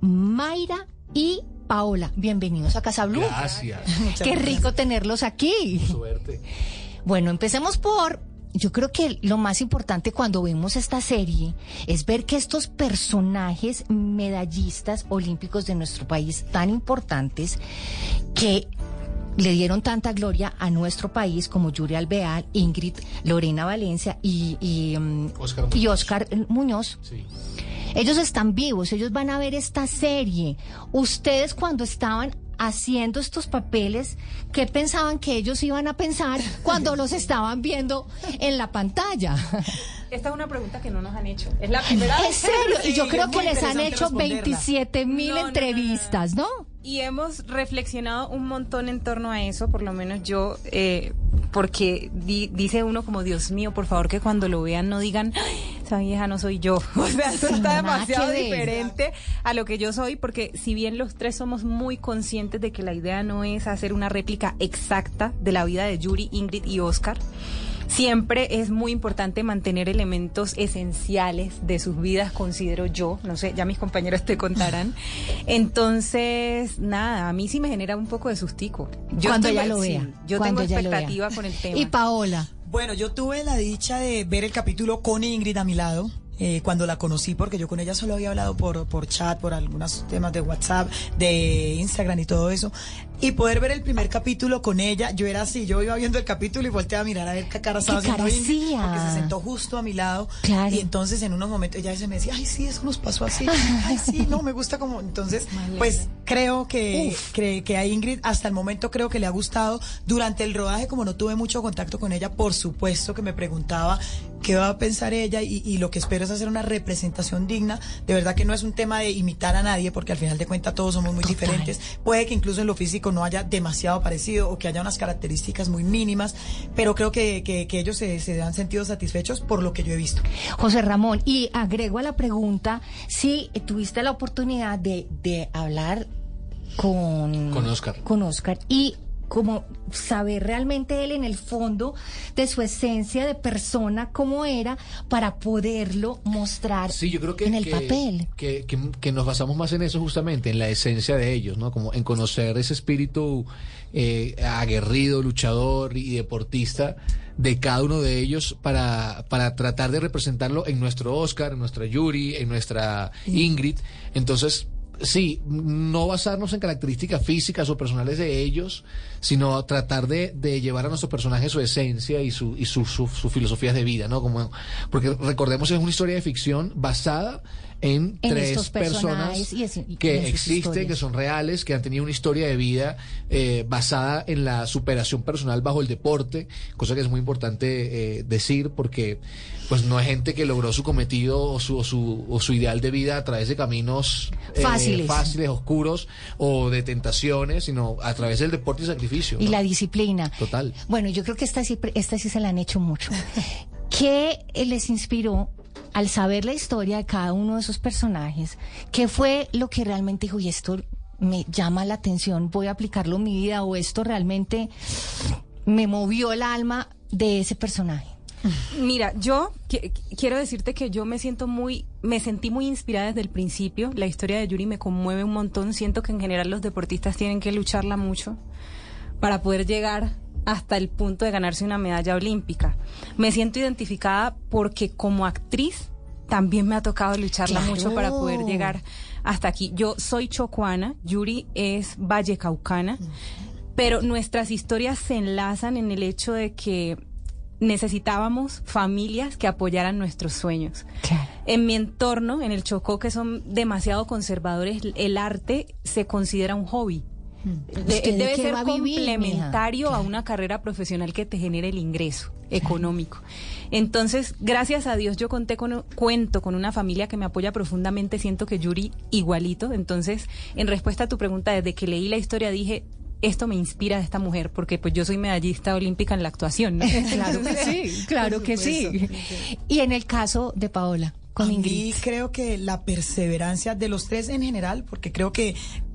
Mayra y Paola. Bienvenidos a Casa Blue. Gracias. (laughs) Qué rico tenerlos aquí. Suerte. Bueno, empecemos por, yo creo que lo más importante cuando vemos esta serie es ver que estos personajes medallistas olímpicos de nuestro país tan importantes que le dieron tanta gloria a nuestro país como Yuri Alvear, Ingrid, Lorena Valencia y, y, mm, Oscar y Muñoz. Oscar Muñoz. Sí. Ellos están vivos, ellos van a ver esta serie. Ustedes cuando estaban haciendo estos papeles, ¿qué pensaban que ellos iban a pensar cuando los estaban viendo en la pantalla? (laughs) Esta es una pregunta que no nos han hecho. Es la primera En vez. serio, y yo creo que les han hecho responderla. 27 mil No, no, no, no, no. Y hemos reflexionado un montón en torno a eso, por lo menos yo, eh, porque di- dice uno como, Dios mío, por favor que cuando lo vean no digan, "Ay, esa vieja no soy yo. (laughs) O sea, eso Sí, está demasiado diferente a lo que yo soy, porque si bien los tres somos muy conscientes de que la idea no es hacer una réplica exacta de la vida de Yuri, Ingrid y Oscar, Siempre es muy importante mantener elementos esenciales de sus vidas, considero yo. No sé, ya mis compañeros te contarán. (laughs) Entonces, nada, a mí sí me genera un poco de sustico. Yo Cuando estoy- ella lo sí, vea, yo cuando tengo vea. expectativa con el tema. Y Paola. Bueno, yo tuve la dicha de ver el capítulo con Ingrid a mi lado. Eh, cuando la conocí, porque yo con ella solo había hablado por, por chat, por algunos temas de WhatsApp, de Instagram y todo eso. Y poder ver el primer capítulo con ella, yo era así, yo iba viendo el capítulo y volteé a mirar a ver qué cara estaba ¿Qué haciendo porque se sentó justo a mi lado. Claro. Y entonces en unos momentos ella a veces me decía, ay, sí, eso nos pasó así. Ay, sí, no, me gusta como. Entonces, (laughs) pues creo que, que, que a Ingrid hasta el momento creo que le ha gustado. Durante el rodaje, como no tuve mucho contacto con ella, por supuesto que me preguntaba qué va a pensar ella y, y lo que espero es hacer una representación digna. De verdad que no es un tema de imitar a nadie, porque al final de cuentas todos somos muy diferentes. Puede que incluso en lo físico no haya demasiado parecido o que haya unas características muy mínimas, pero creo que, que, que ellos se, se han sentido satisfechos por lo que yo he visto. José Ramón, y agrego a la pregunta si tuviste la oportunidad de, de hablar con, Con Oscar. con Oscar y como saber realmente él en el fondo de su esencia de persona cómo era para poderlo mostrar Sí, yo creo que, en el que- papel. Que, que- que nos basamos más en eso justamente, en la esencia de ellos, ¿no? Como en conocer ese espíritu eh, aguerrido, luchador y deportista de cada uno de ellos para, para tratar de representarlo en nuestro Oscar, en nuestra Yuri, en nuestra Ingrid. Entonces, sí, no basarnos en características físicas o personales de ellos, sino tratar de, de llevar a nuestro personaje su esencia y su, y su, su, filosofías de vida, ¿no? Como, porque recordemos es una historia de ficción basada en, En tres personas personajes y es- y en que existen, historias. que son reales, que han tenido una historia de vida eh, basada en la superación personal bajo el deporte, cosa que es muy importante eh, decir porque pues no es gente que logró su cometido o su, o su, o su ideal de vida a través de caminos eh, Fáciles. fáciles, oscuros o de tentaciones, sino a través del deporte y sacrificio. Y ¿no? la disciplina. Total. Bueno, yo creo que esta sí, esta sí se la han hecho mucho. ¿Qué les inspiró al saber la historia de cada uno de esos personajes? ¿Qué fue lo que realmente dijo, y esto me llama la atención, voy a aplicarlo en mi vida, o esto realmente me movió el alma de ese personaje? Mira, yo qui- quiero decirte que yo me siento muy, me sentí muy inspirada desde el principio. La historia de Yuri me conmueve un montón. Siento que en general los deportistas tienen que lucharla mucho para poder llegar hasta el punto de ganarse una medalla olímpica. Me siento identificada porque como actriz también me ha tocado lucharla Claro. mucho para poder llegar hasta aquí. Yo soy chocuana, Yuri es vallecaucana, pero nuestras historias se enlazan en el hecho de que necesitábamos familias que apoyaran nuestros sueños. En mi entorno, en el Chocó, que son demasiado conservadores, el arte se considera un hobby. De- ¿Usted de debe ser vivir, complementario a una carrera profesional que te genere el ingreso económico. Entonces, gracias a Dios, yo conté con, cuento con una familia que me apoya profundamente. Siento que Yuri igualito. Entonces, en respuesta a tu pregunta, desde que leí la historia dije, esto me inspira a esta mujer, porque pues yo soy medallista olímpica en la actuación. ¿no? (laughs) Claro que sí, claro que sí. Y en el caso de Paola, con a Ingrid. mí creo que la perseverancia de los tres en general, porque creo que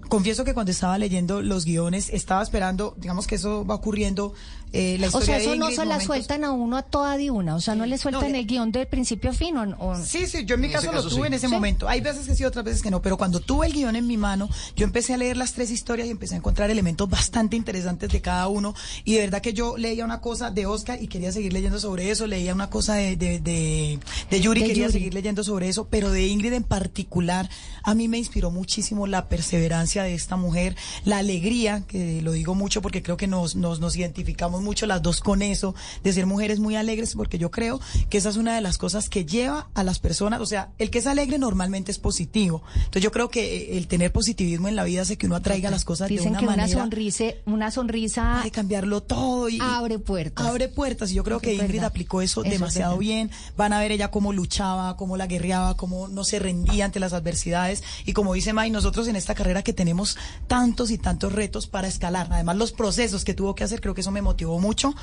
confieso que cuando estaba leyendo los guiones estaba esperando, digamos que eso va ocurriendo eh, la O sea, de eso no se la momentos- sueltan a uno a toda de una. O sea, no le sueltan No, el guion del principio a fin. O, o- Sí, sí, yo en mi En caso, caso, lo tuve sí. en ese Sí. momento. Hay veces que sí, otras veces que no, pero cuando tuve el guion en mi mano, yo empecé a leer las tres historias y empecé a encontrar elementos bastante interesantes de cada uno. Y de verdad que yo leía una cosa de Oscar y quería seguir leyendo sobre eso, leía una cosa de, de, de, de Yuri, De quería Yuri. seguir leyendo sobre eso, pero de Ingrid en particular, a mí me inspiró muchísimo la perseverancia de esta mujer, la alegría, que lo digo mucho porque creo que nos, nos, nos identificamos mucho las dos con eso, de ser mujeres muy alegres, porque yo creo que esa es una de las cosas que lleva a las personas, o sea, el que es alegre normalmente es positivo. Entonces yo creo que eh, el tener positivismo en la vida hace que uno atraiga las cosas de una que una manera sonrisa, una sonrisa de cambiarlo todo y abre puertas. abre puertas y yo creo que Ingrid verdad. aplicó eso, Eso es demasiado bien. Van a ver ella cómo luchaba, cómo la guerreaba, cómo no se rendía ante las adversidades y como dice May, nosotros en esta carrera que tenemos tantos y tantos retos para escalar, además los procesos que tuvo que hacer, creo que eso me motivó mucho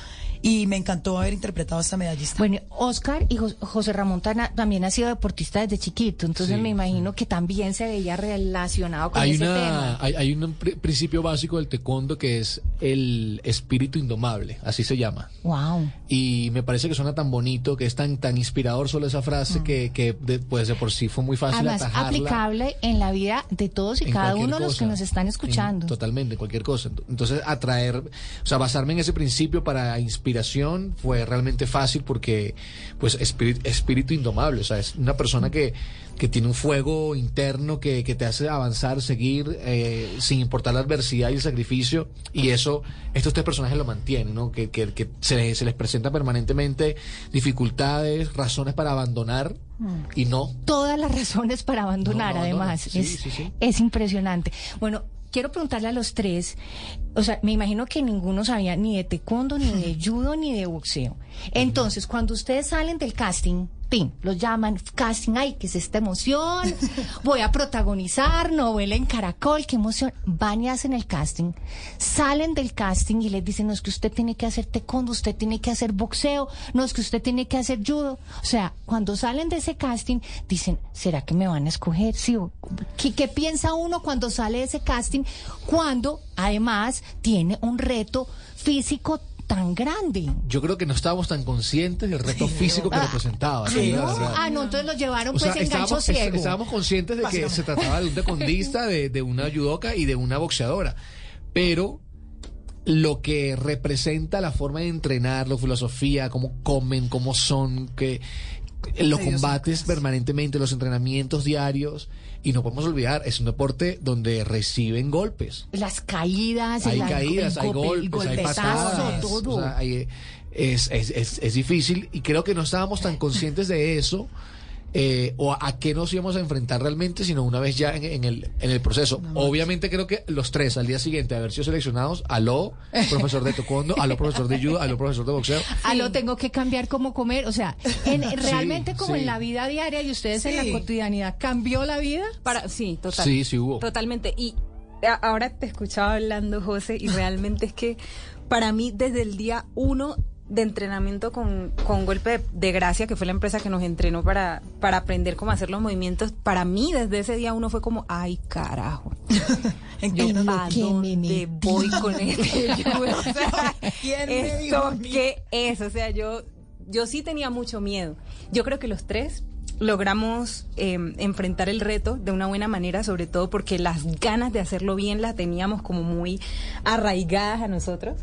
y me encantó haber interpretado a esta medallista. Bueno, Oscar y Jos- José Ramón Tana también ha sido deportista desde chiquito, entonces Sí, me imagino que también se veía relacionado con Hay, ese una, tema. hay, hay un pri- principio básico del taekwondo que es el espíritu indomable, así se llama. Wow. Y me parece que suena tan bonito, que es tan tan inspirador solo esa frase que, que de, pues de por sí fue muy fácil Mm. Además, atajarla. aplicable en la vida de todos y cada uno de los que nos están escuchando. En- totalmente, en cualquier cosa. Entonces, atraer, o sea, basarme en ese principio para inspiración fue realmente fácil porque, pues, espíritu, espíritu indomable, o sea, es una persona que, que tiene un fuego interno que, que te hace avanzar, seguir, eh, sin importar la adversidad y el sacrificio, y eso, estos tres personajes lo mantienen, ¿no? Que, que, que se, les, se les presenta permanentemente dificultades, razones para abandonar, Mm. y no, Todas las razones para abandonar, no, no, además. sí, es, sí, sí. es impresionante. Bueno, quiero preguntarle a los tres, o sea, me imagino que ninguno sabía ni de taekwondo, ni de (laughs) judo, ni de boxeo. Entonces, cuando ustedes salen del casting, tin, los llaman casting, ay, que es esta emoción, voy a protagonizar novela en Caracol, qué emoción. Van y hacen el casting, salen del casting y les dicen, no es que usted tiene que hacer taekwondo, usted tiene que hacer boxeo, no es que usted tiene que hacer judo. O sea, cuando salen de ese casting, dicen, ¿será que me van a escoger? Sí, o- ¿qué, qué piensa uno cuando sale de ese casting? Cuando, además, tiene un reto físico tan grande. yo creo que no estábamos tan conscientes del reto físico que Ah, representaba. Ah, sí, no, ah, no, entonces los llevaron O pues sea, en gancho estábamos, es- ciego. estábamos conscientes de que se trataba de un taekwondista, de, de una judoka y de una boxeadora. Pero lo que representa la forma de entrenar, la filosofía, cómo comen, cómo son, que los combates permanentemente, los entrenamientos diarios. Y no podemos olvidar, es un deporte donde reciben golpes. Las caídas, Hay el- caídas, el hay golpes, hay patadas. todo. o sea, hay- es, es, es, es difícil y creo que no estábamos tan conscientes de eso eh, o a, a qué nos íbamos a enfrentar realmente, sino una vez ya en, en el, en el proceso. Obviamente creo que los tres al día siguiente de haber sido seleccionados, aló, profesor de taekwondo, aló, profesor de judo, aló, profesor de boxeo. (laughs) Ah, lo tengo que cambiar cómo comer, o sea, en- (laughs) realmente como sí. en la vida diaria y ustedes en Sí. la cotidianidad, ¿cambió la vida? Para, sí, total. Sí, sí hubo. Totalmente. Y a- ahora te escuchaba hablando, José, y realmente es que para mí desde el día uno de entrenamiento con, con Golpe de, de Gracia, que fue la empresa que nos entrenó para, para aprender cómo hacer los movimientos, para mí desde ese día uno fue como, ay carajo, (laughs) yo En lo pa' que me dónde voy con este? (laughs) (laughs) O sea, ¿Quién me dijo ¿Esto qué es? O sea, yo, yo sí tenía mucho miedo. Yo creo que los tres logramos eh, enfrentar el reto de una buena manera, sobre todo porque las ganas de hacerlo bien las teníamos como muy arraigadas a nosotros.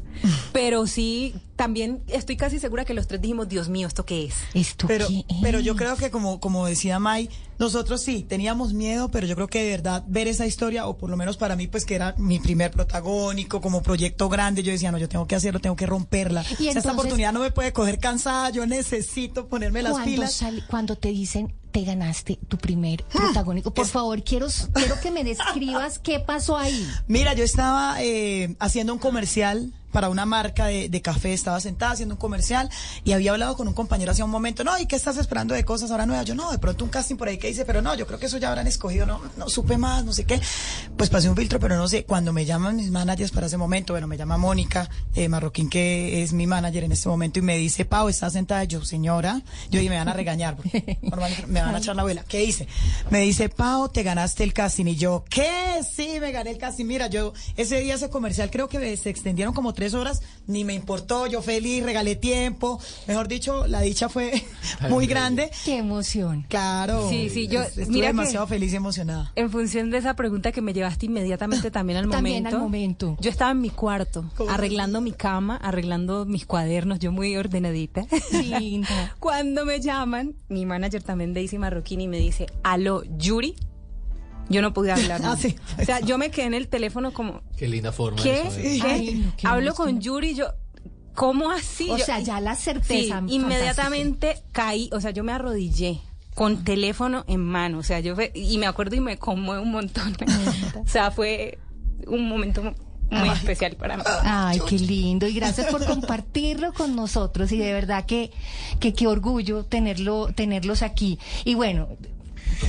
Pero sí, también estoy casi segura que los tres dijimos, Dios mío, ¿esto qué es? Esto Pero, pero yo creo que como, como decía May, nosotros sí teníamos miedo, pero yo creo que de verdad ver esa historia, o por lo menos para mí, pues que era mi primer protagónico, como proyecto grande, yo decía, no, yo tengo que hacerlo, tengo que romperla. Y O sea, esta oportunidad no me puede coger cansada, yo necesito ponerme las pilas. sale- cuando te dicen te ganaste tu primer protagónico, por favor, quiero, quiero que me describas qué pasó ahí. (laughs) Mira, yo estaba eh, haciendo un comercial para una marca de, café, estaba sentada haciendo un comercial y había hablado con un compañero hace un momento, no, ¿y qué estás esperando de cosas ahora nuevas? Yo no, de pronto un casting por ahí que dice, pero no, yo creo que eso ya habrán escogido, no, no supe más, no sé qué. Pues pasé un filtro, pero no sé, cuando me llaman mis managers para ese momento, bueno, me llama Mónica eh, Marroquín, que es mi manager en este momento, y me dice, Pau, ¿estás sentada? Yo, señora, yo dije, me van a regañar, porque normalmente me van a echar la abuela. ¿Qué hice? Me dice, Pau, te ganaste el casting. Y yo, ¿qué? Sí, me gané el casting. Mira, yo ese día ese comercial creo que se extendieron como tres horas, ni me importó, yo feliz, regalé tiempo. Mejor dicho, la dicha fue (laughs) muy grande. Qué emoción. Claro. Sí, sí, yo- Estuve mira que- demasiado feliz y emocionada. En función de esa pregunta que me llevaste inmediatamente (laughs) también al También momento. al momento. Yo estaba en mi cuarto, arreglando mi cama, arreglando mis cuadernos, yo muy ordenadita. Linda. (laughs) Cuando me llaman, mi manager también, Daisy Marroquini, me dice, aló, Yuri. Yo no pude hablar. (laughs) Ah, sí. O sea, yo me quedé en el teléfono como, Qué linda forma. ¿qué? eso. ¿Qué? Ay, no, qué Hablo con Yuri, yo, ¿cómo así? O Yo- sea, ya la certeza. Sí, inmediatamente caí, o sea, yo me arrodillé con teléfono en mano, o sea, yo fue- y me acuerdo y me conmueve un montón. (laughs) o sea, fue un momento muy especial para mí. Ay, qué lindo y gracias por compartirlo con nosotros y de verdad que que qué orgullo tenerlo tenerlos aquí. Y bueno,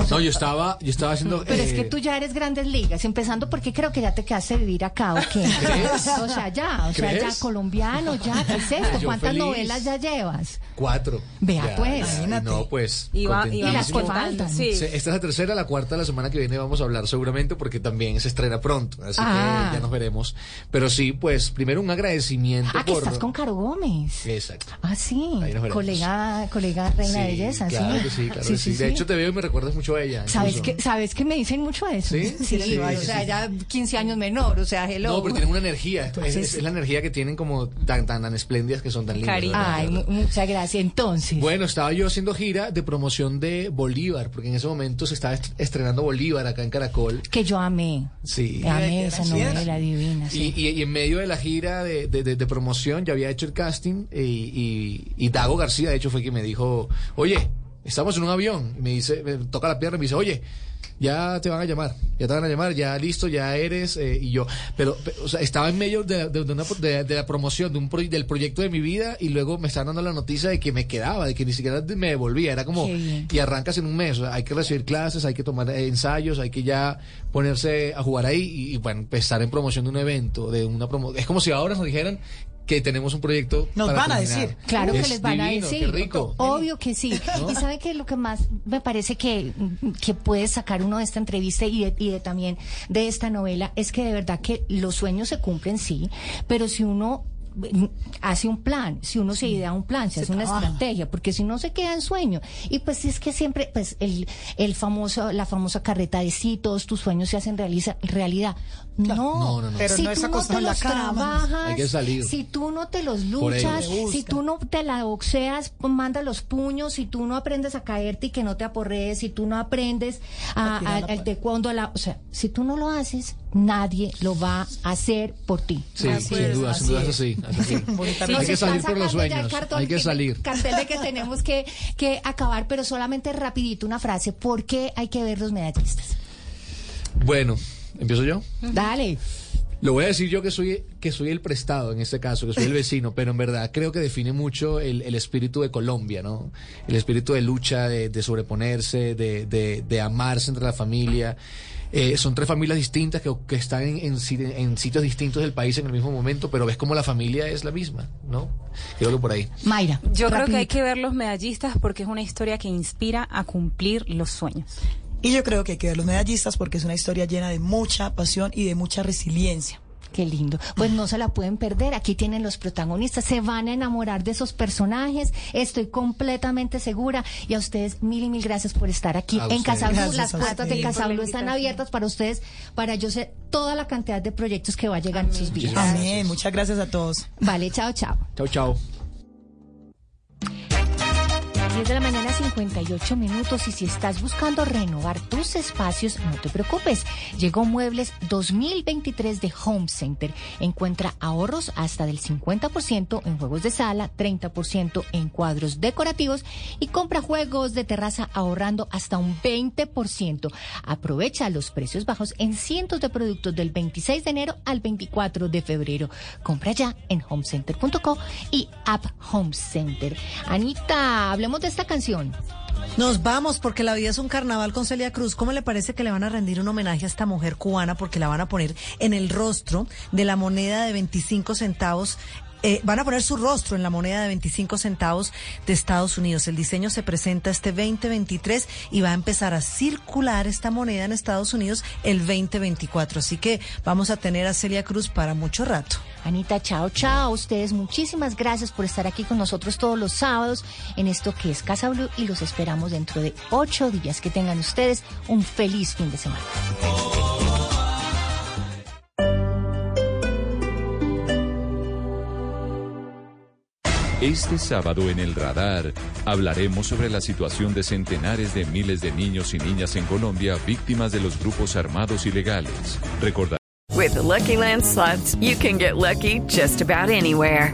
No, yo estaba, yo estaba haciendo. pero es eh, que tú ya eres grandes ligas, empezando porque creo que ya te quedaste vivir acá o qué. ¿Crees? O sea, ya, o sea, ¿Crees? ya colombiano, ya, ¿qué es esto? Yo ¿Cuántas feliz. novelas ya llevas? Cuatro. Vea, Ya, pues. Imagínate. No, pues. Y va- las que faltan. sí. Sí, Esta es la tercera, la cuarta, la semana que viene vamos a hablar seguramente porque también se estrena pronto, así Ah. que ya nos veremos. Pero sí, pues primero un agradecimiento Ah, que por... estás con Caro Gómez. Exacto. Ah, sí. Ahí nos veremos. Colega, colega reina de belleza, claro sí. que sí, claro que sí. De hecho, te veo y me recuerdas mucho a ella. ¿Sabes incluso. que, ¿Sabes que me dicen mucho eso? ¿Sí? (laughs) Sí, Sí, o sí, sea, sí. ya 15 años menor, o sea, hello. No, pero tienen una energía. Es, Entonces- es la energía que tienen como tan, tan, tan espléndidas que son tan lindas. Ay, mu- muchas gracias. Entonces, Bueno, estaba yo haciendo gira de promoción de Bolívar, porque en ese momento se estaba est- estrenando Bolívar acá en Caracol. que yo amé. Sí. Amé esa novela divina. sí. Y, y- y en medio de la gira de, de- de- de promoción ya había hecho el casting y, y- y Dago García, de hecho, fue quien me dijo, oye, estamos en un avión. Y me dice, me toca la pierna y me dice, oye, ya te van a llamar, ya te van a llamar, ya listo, ya eres. eh, y yo, pero, pe- o sea, estaba en medio de, de- de una- de- la promoción de un pro- del proyecto de mi vida y luego me estaban dando la noticia de que me quedaba, de que ni siquiera me devolvía. Era como, y arrancas en un mes, o sea, hay que recibir clases, hay que tomar eh, ensayos, hay que ya ponerse a jugar ahí y, y, bueno, pues, estar en promoción de un evento, de una promo Es como si ahora nos dijeran que tenemos un proyecto. Nos para van a decir. Claro que Es les van divino, a decir. Qué rico. Obvio que sí. Y sabe que lo que más me parece que, que puede sacar uno de esta entrevista y de, y de también de esta novela es que de verdad que los sueños se cumplen, sí, pero si uno hace un plan, si uno se idea un plan, se, hace una estrategia, porque si no se queda en sueño. Y pues es que siempre, pues el, el famoso, la famosa carreta de sí, todos tus sueños se hacen realiza, realidad. No, No, no, no. Pero si no es tú no te los cama. trabajas, Hay que salir. si tú no te los luchas, si tú no te la boxeas, pues, manda los puños, si tú no aprendes a caerte y que no te aporrees, si tú no aprendes a, A a- la al taekwondo, a la- o sea, si tú no lo haces, nadie lo va a hacer por ti. Sí, Así sin es, duda, sin duda es es. (laughs) hay que salir por los sueños. cartón Hay que que- salir. Cartel de que (laughs) tenemos que, que acabar, pero solamente rapidito una frase. ¿Por qué hay que ver los medallistas? Bueno, ¿empiezo yo? Dale. Lo voy a decir yo que soy, que soy el prestado en este caso, que soy el vecino, pero en verdad creo que define mucho el, el espíritu de Colombia, ¿no? El espíritu de lucha, de, de sobreponerse, de, de, de amarse entre la familia. Eh, son tres familias distintas que, que están en, en si- en sitios distintos del país en el mismo momento, pero ves como la familia es la misma, ¿no? Creo que por ahí. Mayra. Yo creo que hay que ver los medallistas porque es una historia que inspira a cumplir los sueños. Y yo creo que hay que ver los medallistas porque es una historia llena de mucha pasión y de mucha resiliencia. Qué lindo. Pues no se la pueden perder. Aquí tienen los protagonistas. Se van a enamorar de esos personajes. Estoy completamente segura. Y a ustedes mil y mil gracias por estar aquí A en ustedes. Casa Blue. Gracias Las puertas de ustedes. Casa Por la Blue están abiertas para ustedes, para yo sé toda la cantidad de proyectos que va a llegar en sus vidas. Amén. Muchas gracias a todos. Vale, chao, chao. Chao, chao. 10 de la mañana 58 minutos y si estás buscando renovar tus espacios, no te preocupes. Llegó Muebles 2023 de Home Center. Encuentra ahorros hasta del 50% en juegos de sala, 30% en cuadros decorativos y compra juegos de terraza ahorrando hasta un 20%. Aprovecha los precios bajos en cientos de productos del 26 de enero al 24 de febrero. Compra ya en homecenter.co y App Home Center. Anita, hablemos esta canción. Nos vamos porque la vida es un carnaval con Celia Cruz. ¿Cómo le parece que le van a rendir un homenaje a esta mujer cubana porque la van a poner en el rostro de la moneda de 25 centavos? Eh, van a poner su rostro en la moneda de 25 centavos de Estados Unidos. El diseño se presenta este 2023 y va a empezar a circular esta moneda en Estados Unidos el 2024. Así que vamos a tener a Celia Cruz para mucho rato. Anita, chao, chao. Ustedes muchísimas gracias por estar aquí con nosotros todos los sábados en esto que es Casa Blue y los esperamos dentro de ocho días. Que tengan ustedes un feliz fin de semana. Este sábado en el radar hablaremos sobre la situación de centenares de miles de niños y niñas en Colombia víctimas de los grupos armados ilegales. Recordar With the Lucky Land slots, you can get lucky just about anywhere.